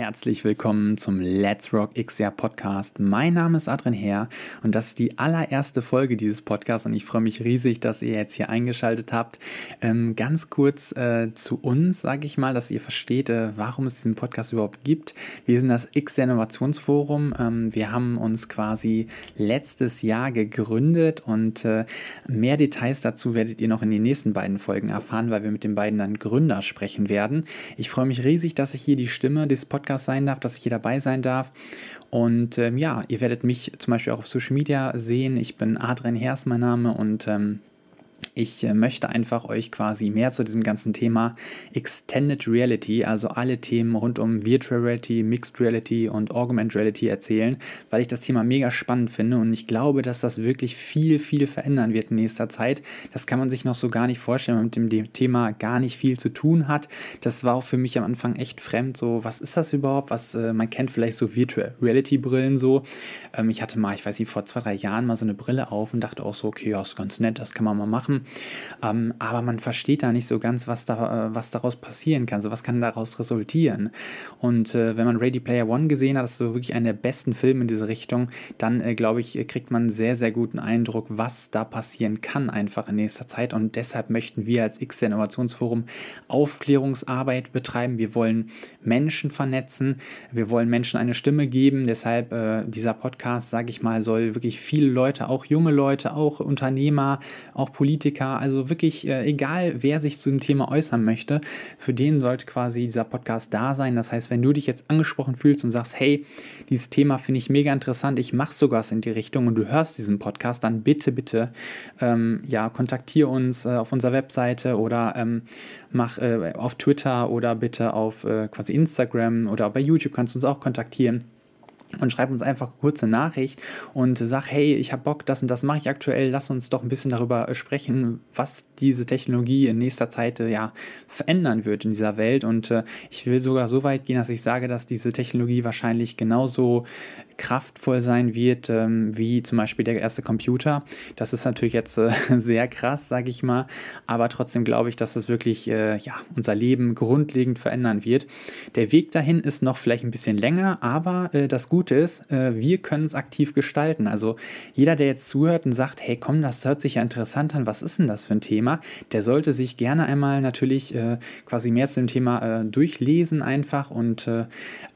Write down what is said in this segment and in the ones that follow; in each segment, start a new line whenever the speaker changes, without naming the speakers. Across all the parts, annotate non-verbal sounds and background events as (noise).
Herzlich willkommen zum Let's Rock XR Podcast. Mein Name ist Adrian Herr und das ist die allererste Folge dieses Podcasts und ich freue mich riesig, dass ihr jetzt hier eingeschaltet habt. Ähm, ganz kurz äh, zu uns, sage ich mal, dass ihr versteht, äh, warum es diesen Podcast überhaupt gibt. Wir sind das XR Innovationsforum. Ähm, wir haben uns quasi letztes Jahr gegründet und äh, mehr Details dazu werdet ihr noch in den nächsten beiden Folgen erfahren, weil wir mit den beiden dann Gründer sprechen werden. Ich freue mich riesig, dass ich hier die Stimme des Podcasts Podcast sein darf, dass ich hier dabei sein darf. Und ähm, ja, ihr werdet mich zum Beispiel auch auf Social Media sehen. Ich bin Adrian Hers, mein Name, und ähm, ich äh, möchte einfach euch quasi mehr zu diesem ganzen Thema Extended Reality, also alle Themen rund um Virtual Reality, Mixed Reality und Augmented Reality erzählen, weil ich das Thema mega spannend finde und ich glaube, dass das wirklich viel, viel verändern wird in nächster Zeit. Das kann man sich noch so gar nicht vorstellen, wenn man mit dem Thema gar nicht viel zu tun hat. Das war auch für mich am Anfang echt fremd. So, was ist das überhaupt? Was äh, man kennt vielleicht so Virtual Reality Brillen so. Ähm, ich hatte mal, ich weiß nicht, vor zwei, drei Jahren mal so eine Brille auf und dachte auch so, okay, ja, ist ganz nett, das kann man mal machen. Ähm, aber man versteht da nicht so ganz, was, da, äh, was daraus passieren kann. So was kann daraus resultieren. Und äh, wenn man Ready Player One gesehen hat, das ist so wirklich einer der besten Filme in diese Richtung, dann äh, glaube ich, kriegt man einen sehr, sehr guten Eindruck, was da passieren kann einfach in nächster Zeit. Und deshalb möchten wir als X Innovationsforum Aufklärungsarbeit betreiben. Wir wollen Menschen vernetzen. Wir wollen Menschen eine Stimme geben. Deshalb äh, dieser Podcast, sage ich mal, soll wirklich viele Leute, auch junge Leute, auch Unternehmer, auch Politiker, also wirklich äh, egal, wer sich zu dem Thema äußern möchte, für den sollte quasi dieser Podcast da sein. Das heißt, wenn du dich jetzt angesprochen fühlst und sagst, hey, dieses Thema finde ich mega interessant, ich mache sogar was in die Richtung und du hörst diesen Podcast, dann bitte, bitte, ähm, ja, kontaktiere uns äh, auf unserer Webseite oder ähm, mach äh, auf Twitter oder bitte auf äh, quasi Instagram oder bei YouTube kannst du uns auch kontaktieren und schreib uns einfach kurze Nachricht und sag, hey, ich habe Bock, das und das mache ich aktuell, lass uns doch ein bisschen darüber äh, sprechen, was diese Technologie in nächster Zeit äh, ja verändern wird in dieser Welt und äh, ich will sogar so weit gehen, dass ich sage, dass diese Technologie wahrscheinlich genauso kraftvoll sein wird, ähm, wie zum Beispiel der erste Computer. Das ist natürlich jetzt äh, (laughs) sehr krass, sage ich mal, aber trotzdem glaube ich, dass das wirklich äh, ja, unser Leben grundlegend verändern wird. Der Weg dahin ist noch vielleicht ein bisschen länger, aber äh, das Gute ist, äh, wir können es aktiv gestalten. Also jeder, der jetzt zuhört und sagt, hey komm, das hört sich ja interessant an, was ist denn das für ein Thema, der sollte sich gerne einmal natürlich äh, quasi mehr zu dem Thema äh, durchlesen einfach und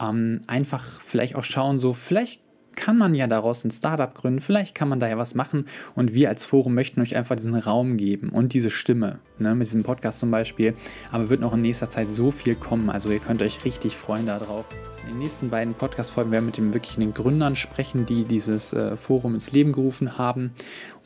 ähm, einfach vielleicht auch schauen, so vielleicht kann man ja daraus ein Startup gründen, vielleicht kann man da ja was machen und wir als Forum möchten euch einfach diesen Raum geben und diese Stimme, ne, mit diesem Podcast zum Beispiel, aber wird noch in nächster Zeit so viel kommen, also ihr könnt euch richtig freuen darauf. In den nächsten beiden Podcast-Folgen werden wir mit den wirklich den Gründern sprechen, die dieses äh, Forum ins Leben gerufen haben.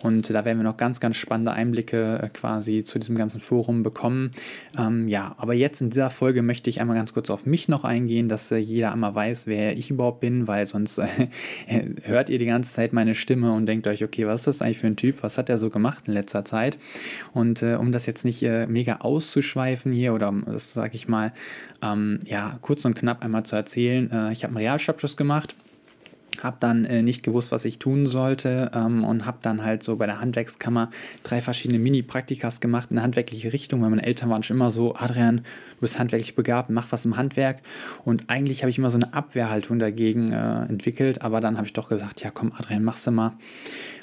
Und da werden wir noch ganz, ganz spannende Einblicke äh, quasi zu diesem ganzen Forum bekommen. Ähm, ja, aber jetzt in dieser Folge möchte ich einmal ganz kurz auf mich noch eingehen, dass äh, jeder einmal weiß, wer ich überhaupt bin, weil sonst äh, (laughs) hört ihr die ganze Zeit meine Stimme und denkt euch, okay, was ist das eigentlich für ein Typ? Was hat er so gemacht in letzter Zeit? Und äh, um das jetzt nicht mega auszuschweifen hier oder das sage ich mal, ähm, ja, kurz und knapp einmal zu erzählen. Äh, ich habe einen Realschulabschluss gemacht habe dann äh, nicht gewusst, was ich tun sollte ähm, und habe dann halt so bei der Handwerkskammer drei verschiedene Mini-Praktikas gemacht in eine handwerkliche Richtung, weil meine Eltern waren schon immer so, Adrian, du bist handwerklich begabt, mach was im Handwerk und eigentlich habe ich immer so eine Abwehrhaltung dagegen äh, entwickelt, aber dann habe ich doch gesagt, ja komm Adrian, mach's mal.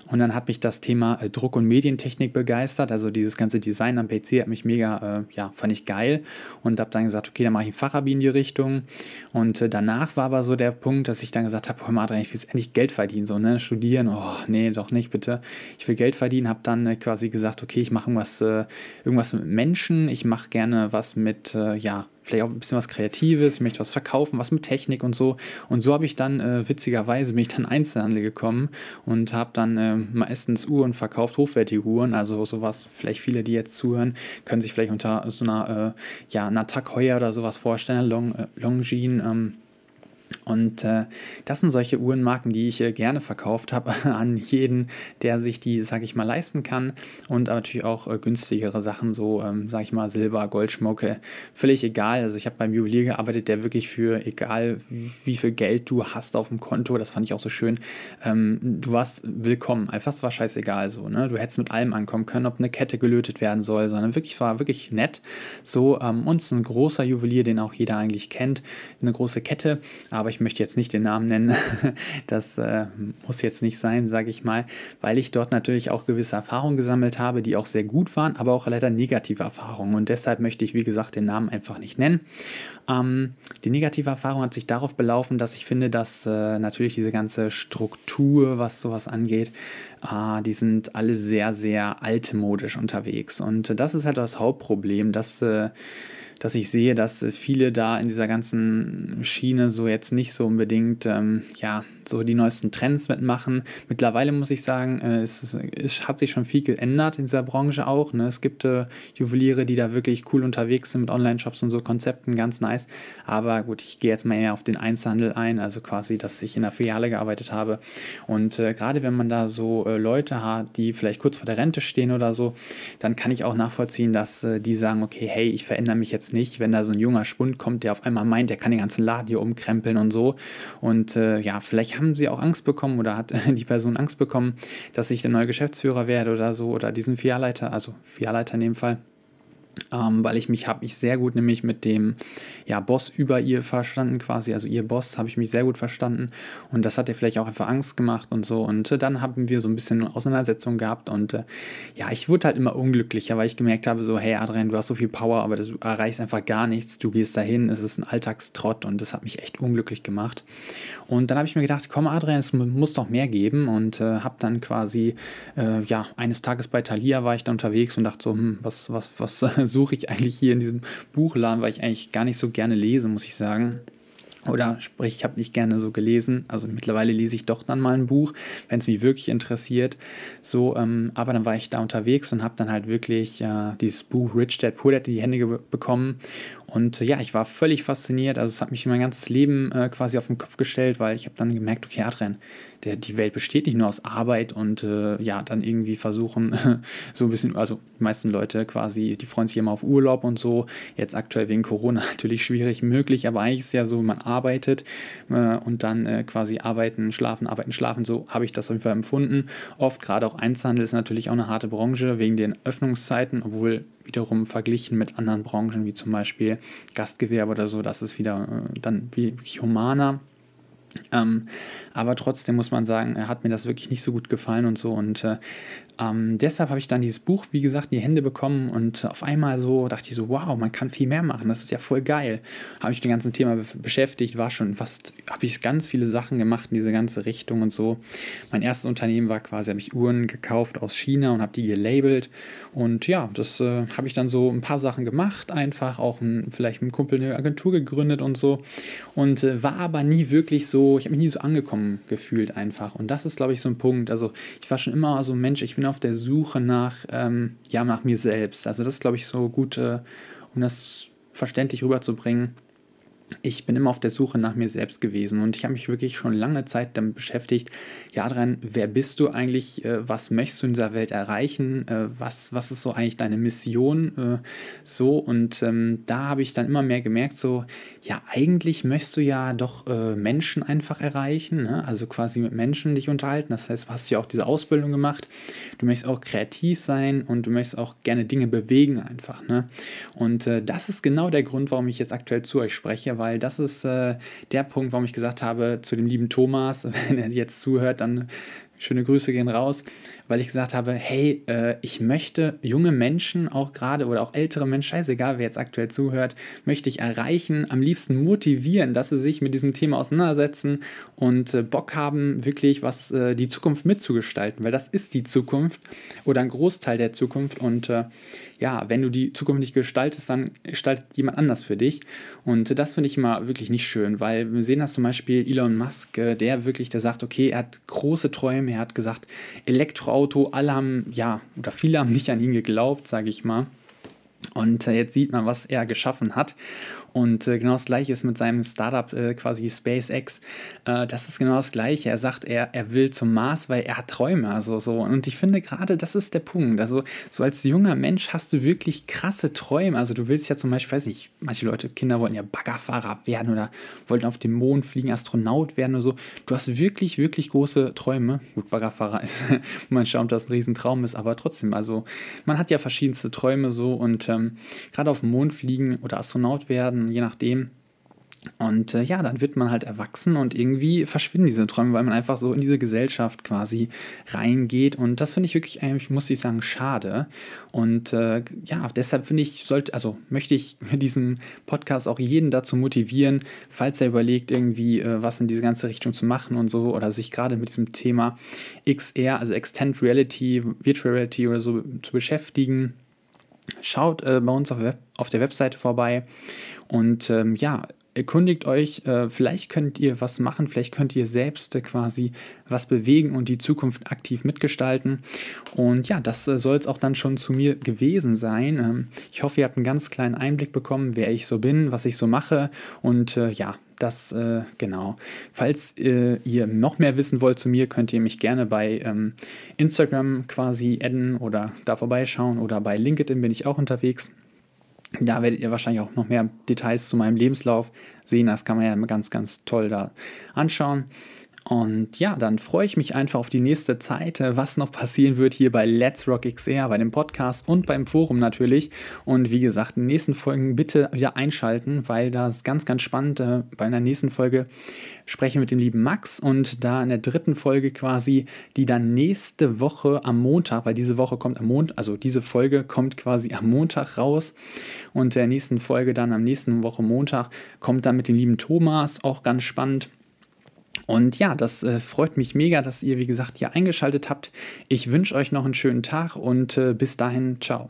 Und dann hat mich das Thema äh, Druck- und Medientechnik begeistert. Also dieses ganze Design am PC hat mich mega, äh, ja, fand ich geil. Und habe dann gesagt, okay, dann mache ich ein Fachabi in die Richtung. Und äh, danach war aber so der Punkt, dass ich dann gesagt habe, hör mal, ich will endlich Geld verdienen. So, ne, studieren, oh, nee, doch nicht, bitte. Ich will Geld verdienen. Habe dann äh, quasi gesagt, okay, ich mache irgendwas, äh, irgendwas mit Menschen. Ich mache gerne was mit, äh, ja, vielleicht auch ein bisschen was Kreatives, ich möchte was verkaufen, was mit Technik und so. Und so habe ich dann, äh, witzigerweise, bin ich dann (laughs) Einzelhandel gekommen und habe dann äh, meistens Uhren verkauft, hochwertige Uhren, also sowas, vielleicht viele, die jetzt zuhören, können sich vielleicht unter so einer, äh, ja, einer Tag Heuer oder sowas vorstellen, Long, äh, Longines, ähm, Und äh, das sind solche Uhrenmarken, die ich äh, gerne verkauft habe (laughs) an jeden, der sich die, sage ich mal, leisten kann. Und natürlich auch äh, günstigere Sachen, so, ähm, sage ich mal, Silber, Goldschmucke, völlig egal. Also ich habe beim Juwelier gearbeitet, der wirklich für egal wie, wie, viel Geld du hast auf dem Konto, das fand ich auch so schön, ähm, du warst willkommen. Einfach, es war scheißegal so. Ne? Du hättest mit allem ankommen können, ob eine Kette gelötet werden soll, sondern wirklich war wirklich nett. So, ähm, uns ein großer Juwelier, den auch jeder eigentlich kennt, eine große Kette, aber ich ich möchte jetzt nicht den Namen nennen, (laughs) das äh, muss jetzt nicht sein, sage ich mal, weil ich dort natürlich auch gewisse Erfahrungen gesammelt habe, die auch sehr gut waren, aber auch leider negative Erfahrungen. Und deshalb möchte ich, wie gesagt, den Namen einfach nicht nennen. Ähm, die negative Erfahrung hat sich darauf belaufen, dass ich finde, dass äh, natürlich diese ganze Struktur, was sowas angeht, äh, die sind alle sehr, sehr altmodisch unterwegs. Und das ist halt das Hauptproblem, dass äh, dass ich sehe, dass viele da in dieser ganzen Schiene so jetzt nicht so unbedingt, ähm, ja, so die neuesten Trends mitmachen. Mittlerweile muss ich sagen, äh, es, es, hat sich schon viel geändert in dieser Branche auch. Ne? Es gibt äh, Juweliere, die da wirklich cool unterwegs sind mit Online-Shops und so Konzepten, ganz nice. Aber gut, ich gehe jetzt mal eher auf den Einzelhandel ein, also quasi, dass ich in der Filiale gearbeitet habe. Und äh, gerade wenn man da so äh, Leute hat, die vielleicht kurz vor der Rente stehen oder so, dann kann ich auch nachvollziehen, dass äh, die sagen, okay, hey, ich verändere mich jetzt nicht, wenn da so ein junger Spund kommt, der auf einmal meint, der kann den ganzen Laden hier umkrempeln und so. Und äh, ja, vielleicht haben sie auch Angst bekommen oder hat (laughs) die Person Angst bekommen, dass ich der neue Geschäftsführer werde oder so oder diesen Filialleiter, also Filialleiter in dem Fall ähm, weil ich mich habe ich sehr gut nämlich mit dem ja, Boss über ihr verstanden quasi, also ihr Boss habe ich mich sehr gut verstanden. Und das hat ihr vielleicht auch einfach Angst gemacht und so. Und äh, dann haben wir so ein bisschen Auseinandersetzung gehabt und äh, ja, ich wurde halt immer unglücklicher, weil ich gemerkt habe so, hey Adrian, du hast so viel Power, aber du erreichst einfach gar nichts, du gehst dahin, es ist ein Alltagstrott und das hat mich echt unglücklich gemacht. Und dann habe ich mir gedacht, komm Adrian, es muss doch mehr geben. Und äh, habe dann quasi, äh, ja, eines Tages bei Thalia war ich dann unterwegs und dachte so, hm, was, was, was suche ich eigentlich hier in diesem Buchladen, weil ich eigentlich gar nicht so gerne lese, muss ich sagen. Oder sprich, ich habe nicht gerne so gelesen. Also mittlerweile lese ich doch dann mal ein Buch, wenn es mich wirklich interessiert. So, ähm, aber dann war ich da unterwegs und habe dann halt wirklich äh, dieses Buch Rich Dad Poor Dad in die Hände bekommen und äh, ja, ich war völlig fasziniert. Also es hat mich mein ganzes Leben äh, quasi auf den Kopf gestellt, weil ich habe dann gemerkt, okay, Adrian, der, die Welt besteht nicht nur aus Arbeit und äh, ja, dann irgendwie versuchen, (laughs) so ein bisschen, also die meisten Leute quasi, die freuen sich immer auf Urlaub und so. Jetzt aktuell wegen Corona (laughs) natürlich schwierig möglich, aber eigentlich ist es ja so, man arbeitet äh, und dann äh, quasi arbeiten, schlafen, arbeiten, schlafen. So habe ich das auf jeden Fall empfunden. Oft, gerade auch Einzelhandel ist natürlich auch eine harte Branche wegen den Öffnungszeiten, obwohl wiederum verglichen mit anderen Branchen wie zum Beispiel Gastgewerbe oder so, das ist wieder äh, dann wie humaner. Ähm, aber trotzdem muss man sagen, er hat mir das wirklich nicht so gut gefallen und so. Und äh, ähm, deshalb habe ich dann dieses Buch, wie gesagt, in die Hände bekommen und auf einmal so dachte ich so, wow, man kann viel mehr machen, das ist ja voll geil. Habe ich dem ganzen Thema beschäftigt, war schon fast, habe ich ganz viele Sachen gemacht in diese ganze Richtung und so. Mein erstes Unternehmen war quasi, habe ich Uhren gekauft aus China und habe die gelabelt und ja, das äh, habe ich dann so ein paar Sachen gemacht, einfach auch ein, vielleicht mit einem Kumpel eine Agentur gegründet und so und äh, war aber nie wirklich so, ich habe mich nie so angekommen gefühlt einfach und das ist, glaube ich, so ein Punkt. Also ich war schon immer so ein Mensch, ich bin auf der Suche nach, ähm, ja, nach mir selbst. Also das ist, glaube ich, so gut, äh, um das verständlich rüberzubringen ich bin immer auf der Suche nach mir selbst gewesen und ich habe mich wirklich schon lange Zeit damit beschäftigt, ja, dran, wer bist du eigentlich, äh, was möchtest du in dieser Welt erreichen, äh, was, was ist so eigentlich deine Mission, äh, so und ähm, da habe ich dann immer mehr gemerkt, so, ja, eigentlich möchtest du ja doch äh, Menschen einfach erreichen, ne? also quasi mit Menschen dich unterhalten, das heißt, du hast ja auch diese Ausbildung gemacht, du möchtest auch kreativ sein und du möchtest auch gerne Dinge bewegen einfach, ne? und äh, das ist genau der Grund, warum ich jetzt aktuell zu euch spreche, weil das ist äh, der Punkt, warum ich gesagt habe, zu dem lieben Thomas, (laughs) wenn er jetzt zuhört, dann schöne Grüße gehen raus weil ich gesagt habe, hey, äh, ich möchte junge Menschen auch gerade oder auch ältere Menschen, scheißegal, wer jetzt aktuell zuhört, möchte ich erreichen, am liebsten motivieren, dass sie sich mit diesem Thema auseinandersetzen und äh, Bock haben, wirklich was äh, die Zukunft mitzugestalten, weil das ist die Zukunft oder ein Großteil der Zukunft und äh, ja, wenn du die Zukunft nicht gestaltest, dann gestaltet jemand anders für dich. Und das finde ich immer wirklich nicht schön, weil wir sehen das zum Beispiel Elon Musk, äh, der wirklich, der sagt, okay, er hat große Träume, er hat gesagt, Elektro Auto. Alle haben, ja, oder viele haben nicht an ihn geglaubt, sage ich mal. Und äh, jetzt sieht man, was er geschaffen hat. Und äh, genau das gleiche ist mit seinem Startup äh, quasi SpaceX. Äh, das ist genau das gleiche. Er sagt, er, er will zum Mars, weil er hat Träume. Also so. Und ich finde gerade, das ist der Punkt. Also so als junger Mensch hast du wirklich krasse Träume. Also du willst ja zum Beispiel, weiß ich, manche Leute, Kinder wollten ja Baggerfahrer werden oder wollten auf dem Mond fliegen, Astronaut werden oder so. Du hast wirklich, wirklich große Träume. Gut, Baggerfahrer (laughs) ist, man schaut, dass ein Riesentraum ist, aber trotzdem, also man hat ja verschiedenste Träume so und ähm, gerade auf dem Mond fliegen oder Astronaut werden, je nachdem, und äh, ja, dann wird man halt erwachsen und irgendwie verschwinden diese Träume, weil man einfach so in diese Gesellschaft quasi reingeht. Und das finde ich wirklich, eigentlich, muss ich sagen, schade. Und äh, ja, deshalb finde ich, sollte, also möchte ich (laughs) mit diesem Podcast auch jeden dazu motivieren, falls er überlegt, irgendwie äh, was in diese ganze Richtung zu machen und so, oder sich gerade mit diesem Thema XR, also Extended Reality, Virtual Reality oder so zu beschäftigen. Schaut äh, bei uns auf, Web auf der Webseite vorbei. Und ähm, ja, erkundigt euch, äh, vielleicht könnt ihr was machen, vielleicht könnt ihr selbst äh, quasi was bewegen und die Zukunft aktiv mitgestalten. Und ja, das äh, soll es auch dann schon zu mir gewesen sein. Ähm, ich hoffe, ihr habt einen ganz kleinen Einblick bekommen, wer ich so bin, was ich so mache. Und äh, ja, das äh, genau. Falls äh, ihr noch mehr wissen wollt zu mir, könnt ihr mich gerne bei ähm, Instagram quasi adden oder da vorbeischauen oder bei LinkedIn bin ich auch unterwegs. Da werdet ihr wahrscheinlich auch noch mehr Details zu meinem Lebenslauf sehen. Das kann man ja ganz, ganz toll da anschauen. Und ja, dann freue ich mich einfach auf die nächste Zeit, äh, was noch passieren wird hier bei Let's Rock XR, bei dem Podcast und beim Forum natürlich. Und wie gesagt, in den nächsten Folgen bitte wieder einschalten, weil das ist ganz, ganz spannend. Äh, bei einer nächsten Folge spreche mit dem lieben Max und da in der dritten Folge quasi, die dann nächste Woche am Montag, weil diese Woche kommt am Montag, also diese Folge kommt quasi am Montag raus und der nächsten Folge dann am nächsten Woche Montag kommt dann mit dem lieben Thomas, auch ganz spannend. Und ja, das äh, freut mich mega, dass ihr, wie gesagt, hier eingeschaltet habt. Ich wünsche euch noch einen schönen Tag und äh, bis dahin, ciao.